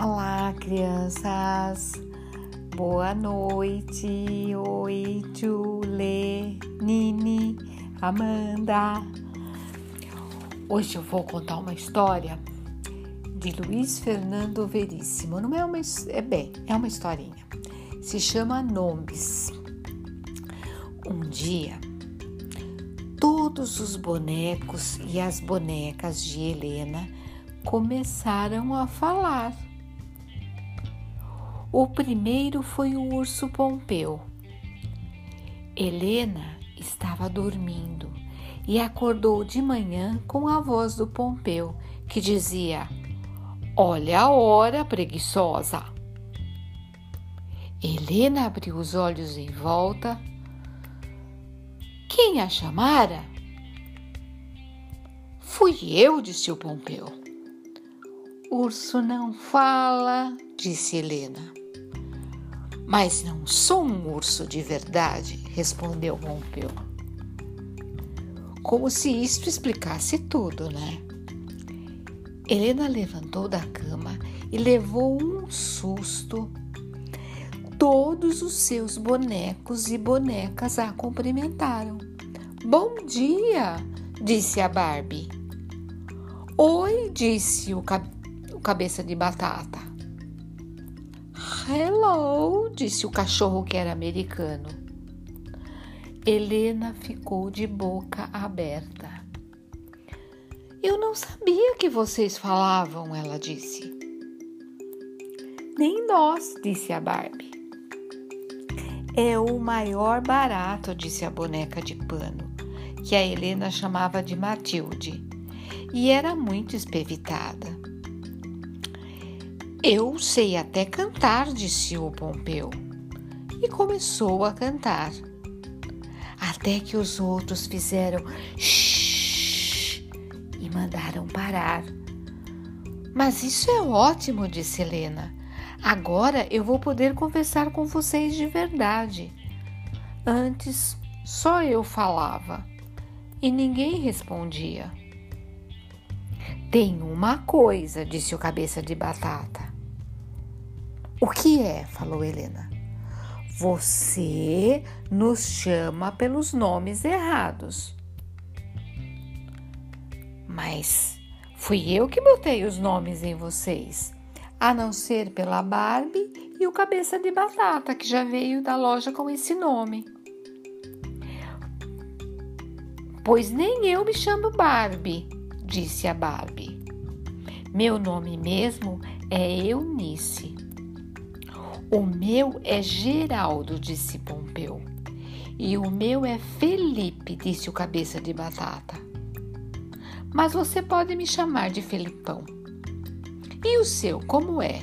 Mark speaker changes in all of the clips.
Speaker 1: Olá, crianças. Boa noite. Oi, Julie, Nini, Amanda. Hoje eu vou contar uma história de Luiz Fernando Veríssimo. Não é uma é bem, é uma historinha. Se chama Nomes. Um dia, todos os bonecos e as bonecas de Helena começaram a falar. O primeiro foi o urso Pompeu. Helena estava dormindo e acordou de manhã com a voz do Pompeu, que dizia: Olha a hora, preguiçosa. Helena abriu os olhos em volta. Quem a chamara? Fui eu, disse o Pompeu. Urso não fala, disse Helena. Mas não sou um urso de verdade, respondeu Pompeu. Como se isto explicasse tudo, né? Helena levantou da cama e levou um susto. Todos os seus bonecos e bonecas a cumprimentaram. Bom dia, disse a Barbie. Oi, disse o, o cabeça de batata. Hello, disse o cachorro que era americano. Helena ficou de boca aberta. Eu não sabia que vocês falavam, ela disse. Nem nós, disse a Barbie. É o maior barato, disse a boneca de pano, que a Helena chamava de Matilde, e era muito espevitada. Eu sei até cantar, disse o Pompeu, e começou a cantar. Até que os outros fizeram shh e mandaram parar. Mas isso é ótimo, disse Helena. Agora eu vou poder conversar com vocês de verdade. Antes só eu falava e ninguém respondia. Tem uma coisa, disse o cabeça de batata. O que é? falou Helena. Você nos chama pelos nomes errados. Mas fui eu que botei os nomes em vocês, a não ser pela Barbie e o cabeça de batata, que já veio da loja com esse nome. Pois nem eu me chamo Barbie, disse a Barbie. Meu nome mesmo é Eunice. O meu é Geraldo, disse Pompeu. E o meu é Felipe, disse o cabeça de batata. Mas você pode me chamar de Felipão. E o seu, como é?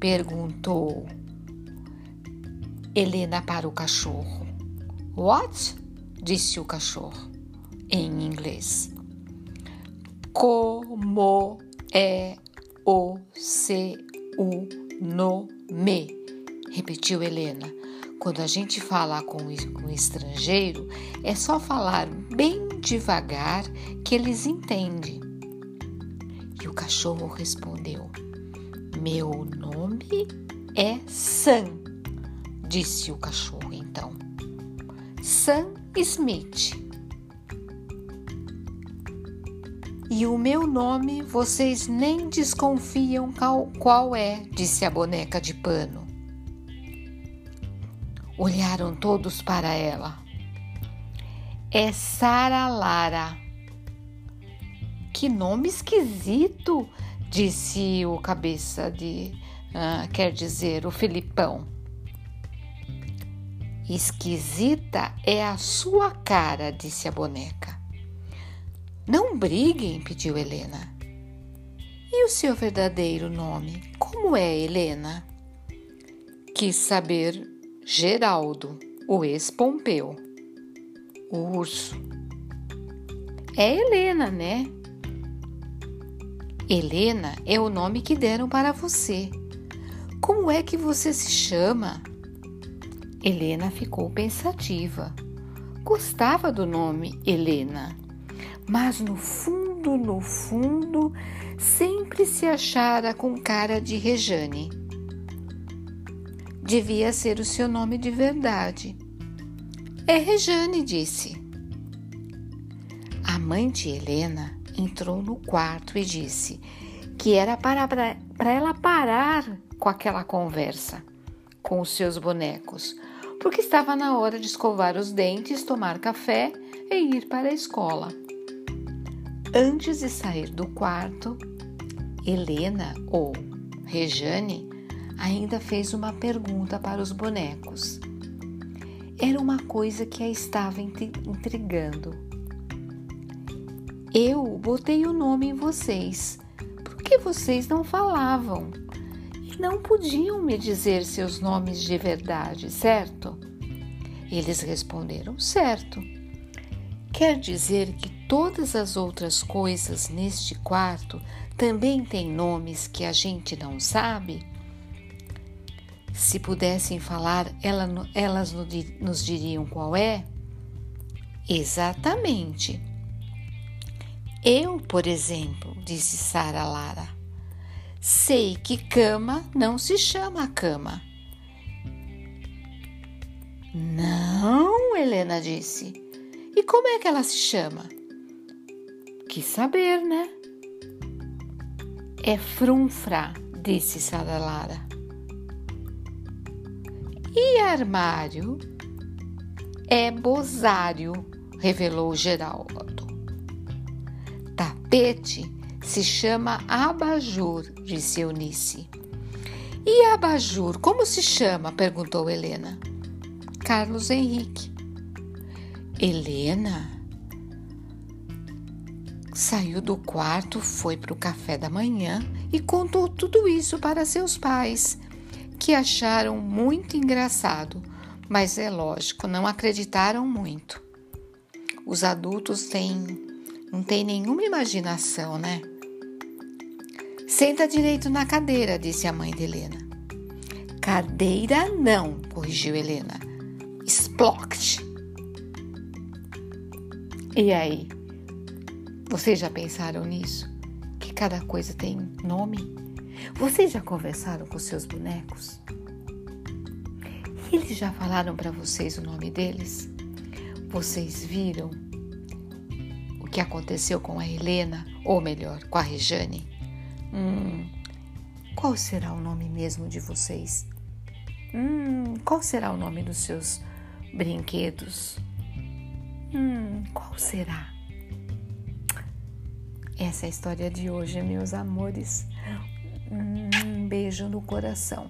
Speaker 1: Perguntou Helena para o cachorro. What? disse o cachorro em inglês. Como é o seu nome, repetiu Helena. Quando a gente fala com um estrangeiro, é só falar bem devagar que eles entendem. E o cachorro respondeu: Meu nome é Sam, disse o cachorro então. Sam Smith. E o meu nome vocês nem desconfiam qual, é, disse a boneca de pano. Olharam todos para ela. É Sara Lara. Que nome esquisito, disse o cabeça de. Uh, quer dizer, o Filipão. Esquisita é a sua cara, disse a boneca. Não briguem, pediu Helena. E o seu verdadeiro nome? Como é, Helena? Quis saber Geraldo, o ex-Pompeu, o urso. É Helena, né? Helena é o nome que deram para você. Como é que você se chama? Helena ficou pensativa. Gostava do nome Helena mas no fundo no fundo, sempre se achara com cara de Rejane. Devia ser o seu nome de verdade. É Rejane, disse. A mãe de Helena entrou no quarto e disse que era para, para ela parar com aquela conversa com os seus bonecos, porque estava na hora de escovar os dentes, tomar café e ir para a escola. Antes de sair do quarto, Helena ou Rejane ainda fez uma pergunta para os bonecos. Era uma coisa que a estava intrigando. Eu botei o nome em vocês, porque vocês não falavam e não podiam me dizer seus nomes de verdade, certo? Eles responderam: certo. Quer dizer que todas as outras coisas neste quarto também têm nomes que a gente não sabe? Se pudessem falar, elas nos diriam qual é? Exatamente. Eu, por exemplo, disse Sara Lara, sei que cama não se chama cama. Não, Helena disse. E como é que ela se chama? Que saber, né? É frunfra, disse Sara Lara. E armário? É bozário, revelou Geraldo tapete se chama abajur, disse Eunice. E abajur, como se chama? perguntou Helena. Carlos Henrique. Helena saiu do quarto, foi para o café da manhã e contou tudo isso para seus pais, que acharam muito engraçado, mas é lógico, não acreditaram muito. Os adultos têm não tem nenhuma imaginação, né? Senta direito na cadeira, disse a mãe de Helena. Cadeira não, corrigiu Helena. Sploct. E aí? Vocês já pensaram nisso? Que cada coisa tem nome? Vocês já conversaram com seus bonecos? Eles já falaram para vocês o nome deles? Vocês viram o que aconteceu com a Helena, ou melhor, com a Rejane? Hum, qual será o nome mesmo de vocês? Hum, qual será o nome dos seus brinquedos? Hum, qual será? Essa é a história de hoje, meus amores. Um beijo no coração.